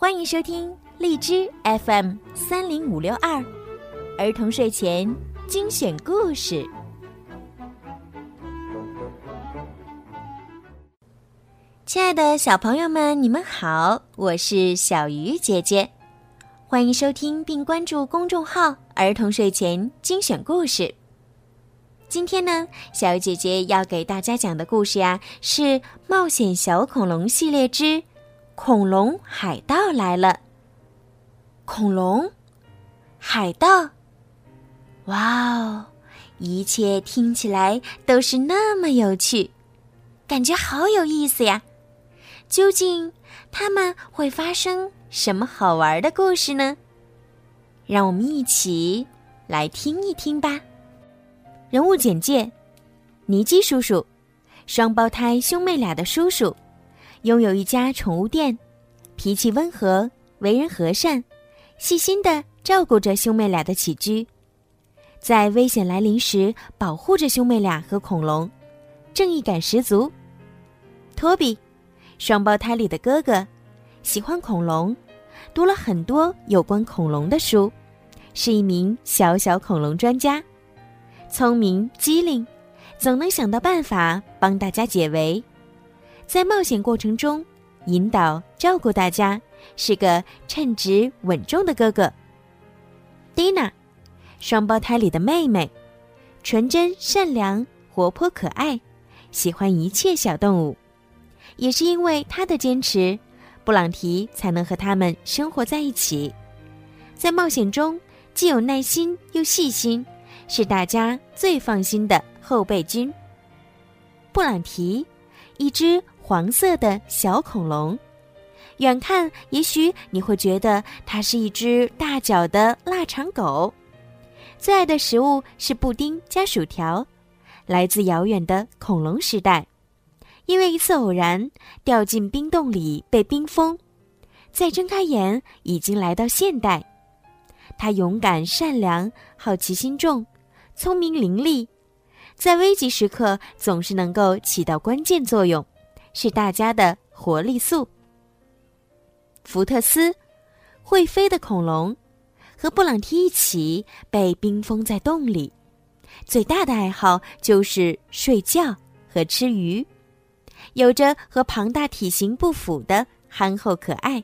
欢迎收听荔枝 FM 三零五六二儿童睡前精选故事。亲爱的小朋友们，你们好，我是小鱼姐姐，欢迎收听并关注公众号“儿童睡前精选故事”。今天呢，小鱼姐姐要给大家讲的故事呀，是《冒险小恐龙》系列之《恐龙海盗来了》。恐龙，海盗，哇哦！一切听起来都是那么有趣，感觉好有意思呀！究竟他们会发生什么好玩的故事呢？让我们一起来听一听吧。人物简介：尼基叔叔，双胞胎兄妹俩的叔叔，拥有一家宠物店，脾气温和，为人和善，细心的照顾着兄妹俩的起居，在危险来临时保护着兄妹俩和恐龙，正义感十足。托比，双胞胎里的哥哥，喜欢恐龙，读了很多有关恐龙的书，是一名小小恐龙专家。聪明机灵，总能想到办法帮大家解围，在冒险过程中引导照顾大家，是个称职稳重的哥哥。蒂娜，双胞胎里的妹妹，纯真善良、活泼可爱，喜欢一切小动物。也是因为她的坚持，布朗提才能和他们生活在一起，在冒险中既有耐心又细心。是大家最放心的后备军。布朗提，一只黄色的小恐龙，远看也许你会觉得它是一只大脚的腊肠狗。最爱的食物是布丁加薯条，来自遥远的恐龙时代，因为一次偶然掉进冰洞里被冰封，再睁开眼已经来到现代。他勇敢善良，好奇心重。聪明伶俐，在危急时刻总是能够起到关键作用，是大家的活力素。福特斯，会飞的恐龙，和布朗提一起被冰封在洞里，最大的爱好就是睡觉和吃鱼，有着和庞大体型不符的憨厚可爱。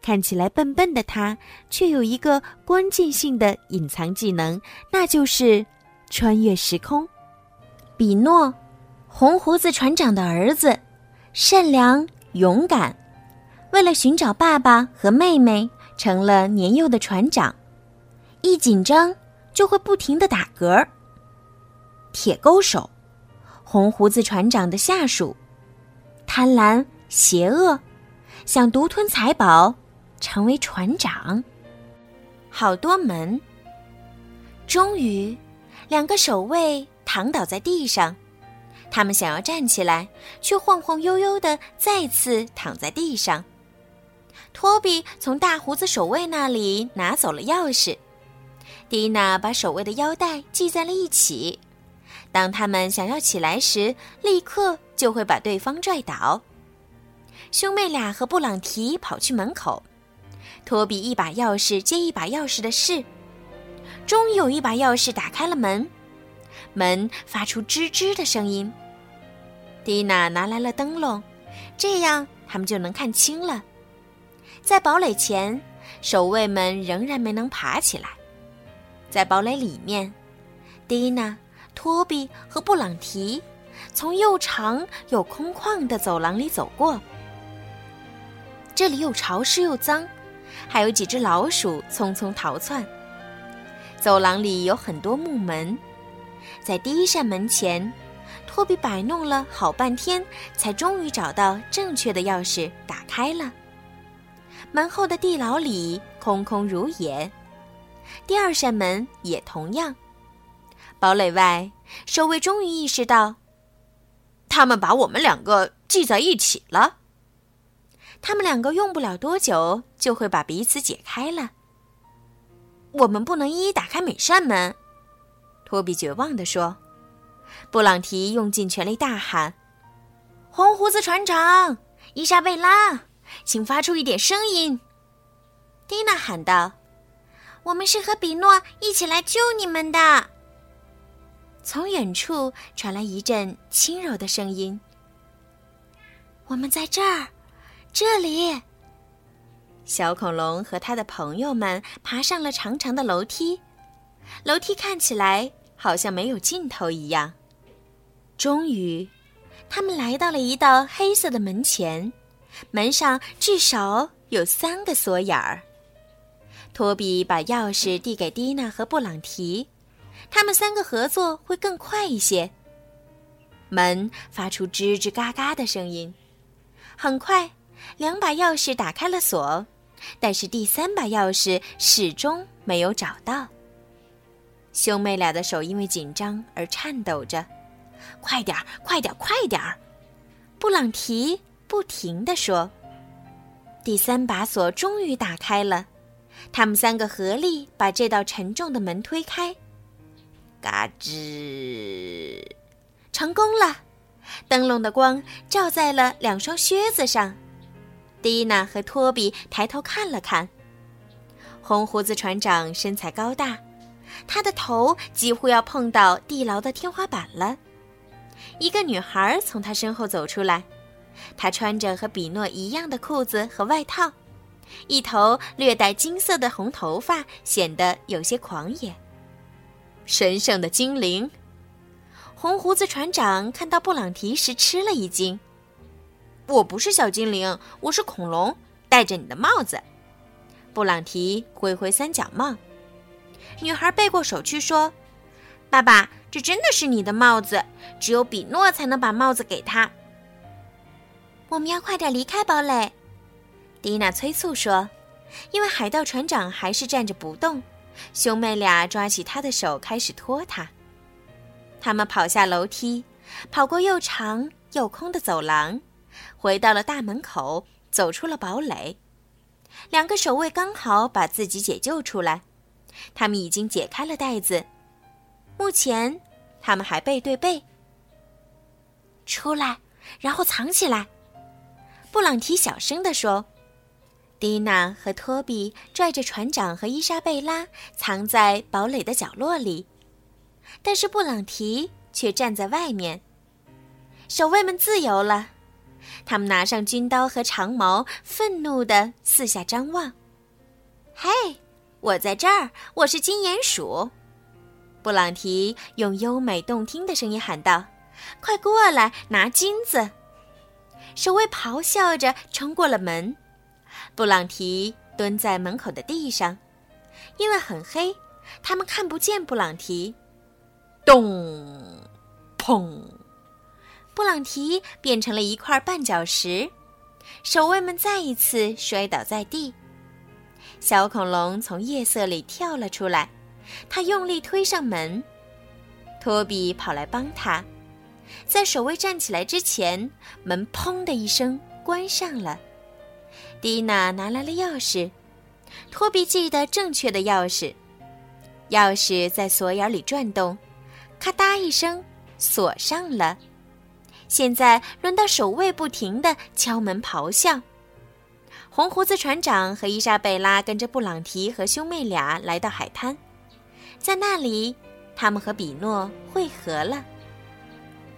看起来笨笨的他，却有一个关键性的隐藏技能，那就是穿越时空。比诺，红胡子船长的儿子，善良勇敢，为了寻找爸爸和妹妹，成了年幼的船长。一紧张就会不停的打嗝。铁钩手，红胡子船长的下属，贪婪邪恶，想独吞财宝。成为船长，好多门。终于，两个守卫躺倒在地上，他们想要站起来，却晃晃悠悠的再次躺在地上。托比从大胡子守卫那里拿走了钥匙，蒂娜把守卫的腰带系在了一起。当他们想要起来时，立刻就会把对方拽倒。兄妹俩和布朗提跑去门口。托比一把钥匙接一把钥匙的试，终于有一把钥匙打开了门，门发出吱吱的声音。蒂娜拿来了灯笼，这样他们就能看清了。在堡垒前，守卫们仍然没能爬起来。在堡垒里面，蒂娜、托比和布朗提从又长又空旷的走廊里走过，这里又潮湿又脏。还有几只老鼠匆匆逃窜。走廊里有很多木门，在第一扇门前，托比摆弄了好半天，才终于找到正确的钥匙，打开了。门后的地牢里空空如也，第二扇门也同样。堡垒外，守卫终于意识到，他们把我们两个系在一起了。他们两个用不了多久就会把彼此解开了。我们不能一一打开每扇门，托比绝望地说。布朗提用尽全力大喊：“红胡子船长，伊莎贝拉，请发出一点声音。”蒂娜喊道。“我们是和比诺一起来救你们的。”从远处传来一阵轻柔的声音：“我们在这儿，这里。”小恐龙和他的朋友们爬上了长长的楼梯，楼梯看起来好像没有尽头一样。终于，他们来到了一道黑色的门前，门上至少有三个锁眼儿。托比把钥匙递给蒂娜和布朗提，他们三个合作会更快一些。门发出吱吱嘎嘎的声音，很快，两把钥匙打开了锁。但是第三把钥匙始终没有找到。兄妹俩的手因为紧张而颤抖着，“快点儿，快点儿，快点儿！”布朗提不停地说。第三把锁终于打开了，他们三个合力把这道沉重的门推开。嘎吱，成功了！灯笼的光照在了两双靴子上。蒂娜和托比抬头看了看。红胡子船长身材高大，他的头几乎要碰到地牢的天花板了。一个女孩从他身后走出来，她穿着和比诺一样的裤子和外套，一头略带金色的红头发显得有些狂野。神圣的精灵！红胡子船长看到布朗提时吃了一惊。我不是小精灵，我是恐龙，戴着你的帽子。布朗提挥挥三角帽。女孩背过手去说：“爸爸，这真的是你的帽子，只有比诺才能把帽子给他。”我们要快点离开堡垒，蒂娜催促说，因为海盗船长还是站着不动。兄妹俩抓起他的手，开始拖他。他们跑下楼梯，跑过又长又空的走廊。回到了大门口，走出了堡垒。两个守卫刚好把自己解救出来，他们已经解开了带子。目前，他们还背对背。出来，然后藏起来。布朗提小声地说：“蒂娜和托比拽着船长和伊莎贝拉藏在堡垒的角落里，但是布朗提却站在外面。守卫们自由了。”他们拿上军刀和长矛，愤怒地四下张望。“嘿，我在这儿！我是金鼹鼠。”布朗提用优美动听的声音喊道：“快过来拿金子！”守卫咆哮着冲过了门。布朗提蹲在门口的地上，因为很黑，他们看不见布朗提。咚，砰。布朗提变成了一块绊脚石，守卫们再一次摔倒在地。小恐龙从夜色里跳了出来，他用力推上门。托比跑来帮他，在守卫站起来之前，门砰的一声关上了。蒂娜拿来了钥匙，托比记得正确的钥匙，钥匙在锁眼里转动，咔嗒一声锁上了。现在轮到守卫不停地敲门咆哮。红胡子船长和伊莎贝拉跟着布朗提和兄妹俩来到海滩，在那里，他们和比诺会合了。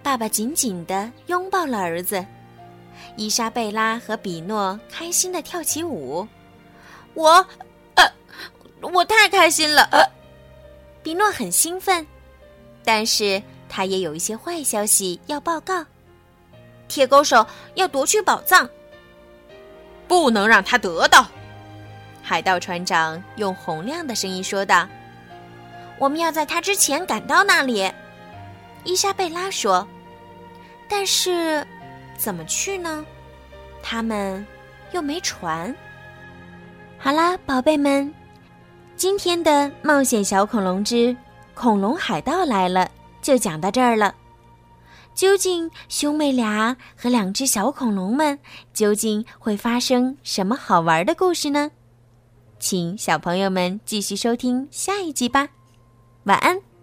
爸爸紧紧地拥抱了儿子，伊莎贝拉和比诺开心地跳起舞。我，呃，我太开心了。呃，比诺很兴奋，但是他也有一些坏消息要报告。铁钩手要夺去宝藏，不能让他得到。海盗船长用洪亮的声音说道：“我们要在他之前赶到那里。”伊莎贝拉说：“但是，怎么去呢？他们又没船。”好啦，宝贝们，今天的冒险小恐龙之恐龙海盗来了就讲到这儿了。究竟兄妹俩和两只小恐龙们究竟会发生什么好玩的故事呢？请小朋友们继续收听下一集吧。晚安。